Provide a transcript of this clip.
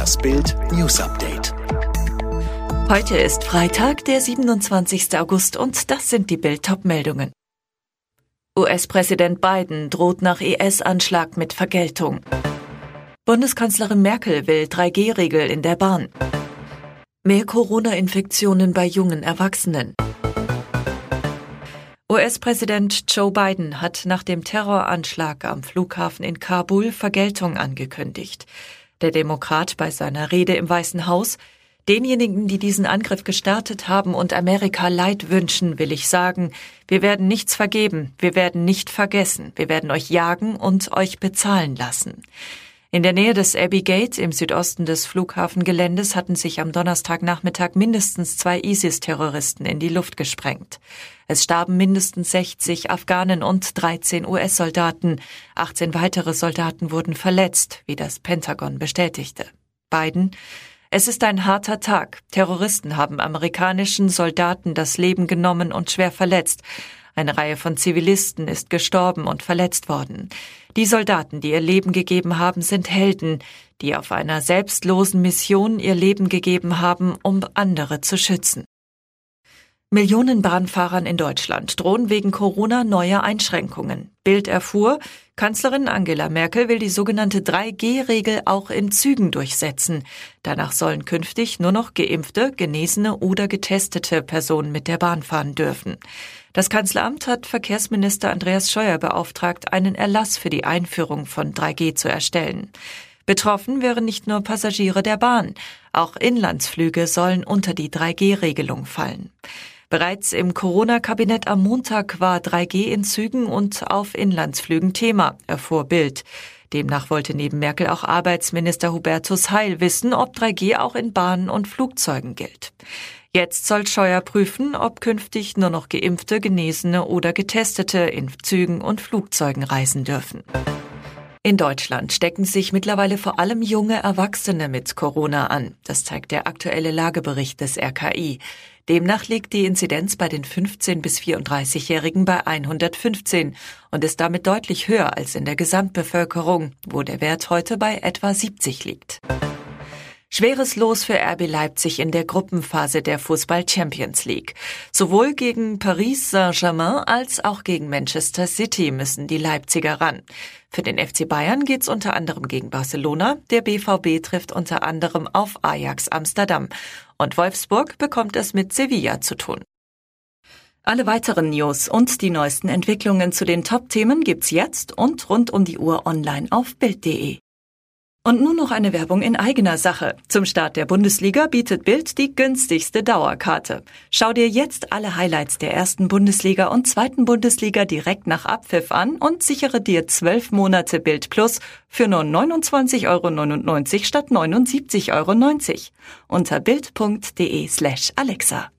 Das Bild News Update. Heute ist Freitag, der 27. August und das sind die Bild meldungen US-Präsident Biden droht nach IS-Anschlag mit Vergeltung. Bundeskanzlerin Merkel will 3G-Regel in der Bahn. Mehr Corona-Infektionen bei jungen Erwachsenen. US-Präsident Joe Biden hat nach dem Terroranschlag am Flughafen in Kabul Vergeltung angekündigt. Der Demokrat bei seiner Rede im Weißen Haus Denjenigen, die diesen Angriff gestartet haben und Amerika Leid wünschen, will ich sagen, wir werden nichts vergeben, wir werden nicht vergessen, wir werden euch jagen und euch bezahlen lassen. In der Nähe des Abbey Gate im Südosten des Flughafengeländes hatten sich am Donnerstagnachmittag mindestens zwei ISIS-Terroristen in die Luft gesprengt. Es starben mindestens 60 Afghanen und 13 US-Soldaten. 18 weitere Soldaten wurden verletzt, wie das Pentagon bestätigte. Biden es ist ein harter Tag. Terroristen haben amerikanischen Soldaten das Leben genommen und schwer verletzt. Eine Reihe von Zivilisten ist gestorben und verletzt worden. Die Soldaten, die ihr Leben gegeben haben, sind Helden, die auf einer selbstlosen Mission ihr Leben gegeben haben, um andere zu schützen. Millionen Bahnfahrern in Deutschland drohen wegen Corona neue Einschränkungen. Bild erfuhr, Kanzlerin Angela Merkel will die sogenannte 3G-Regel auch in Zügen durchsetzen. Danach sollen künftig nur noch geimpfte, genesene oder getestete Personen mit der Bahn fahren dürfen. Das Kanzleramt hat Verkehrsminister Andreas Scheuer beauftragt, einen Erlass für die Einführung von 3G zu erstellen. Betroffen wären nicht nur Passagiere der Bahn, auch Inlandsflüge sollen unter die 3G-Regelung fallen. Bereits im Corona-Kabinett am Montag war 3G in Zügen und auf Inlandsflügen Thema, erfuhr Bild. Demnach wollte neben Merkel auch Arbeitsminister Hubertus Heil wissen, ob 3G auch in Bahnen und Flugzeugen gilt. Jetzt soll Scheuer prüfen, ob künftig nur noch geimpfte, Genesene oder Getestete in Zügen und Flugzeugen reisen dürfen. In Deutschland stecken sich mittlerweile vor allem junge Erwachsene mit Corona an. Das zeigt der aktuelle Lagebericht des RKI. Demnach liegt die Inzidenz bei den 15 bis 34-Jährigen bei 115 und ist damit deutlich höher als in der Gesamtbevölkerung, wo der Wert heute bei etwa 70 liegt. Schweres Los für RB Leipzig in der Gruppenphase der Fußball Champions League. Sowohl gegen Paris Saint-Germain als auch gegen Manchester City müssen die Leipziger ran. Für den FC Bayern geht's unter anderem gegen Barcelona. Der BVB trifft unter anderem auf Ajax Amsterdam. Und Wolfsburg bekommt es mit Sevilla zu tun. Alle weiteren News und die neuesten Entwicklungen zu den Top-Themen gibt's jetzt und rund um die Uhr online auf Bild.de. Und nun noch eine Werbung in eigener Sache. Zum Start der Bundesliga bietet Bild die günstigste Dauerkarte. Schau dir jetzt alle Highlights der ersten Bundesliga und zweiten Bundesliga direkt nach Abpfiff an und sichere dir zwölf Monate Bild Plus für nur 29,99 Euro statt 79,90 Euro unter bild.de slash Alexa.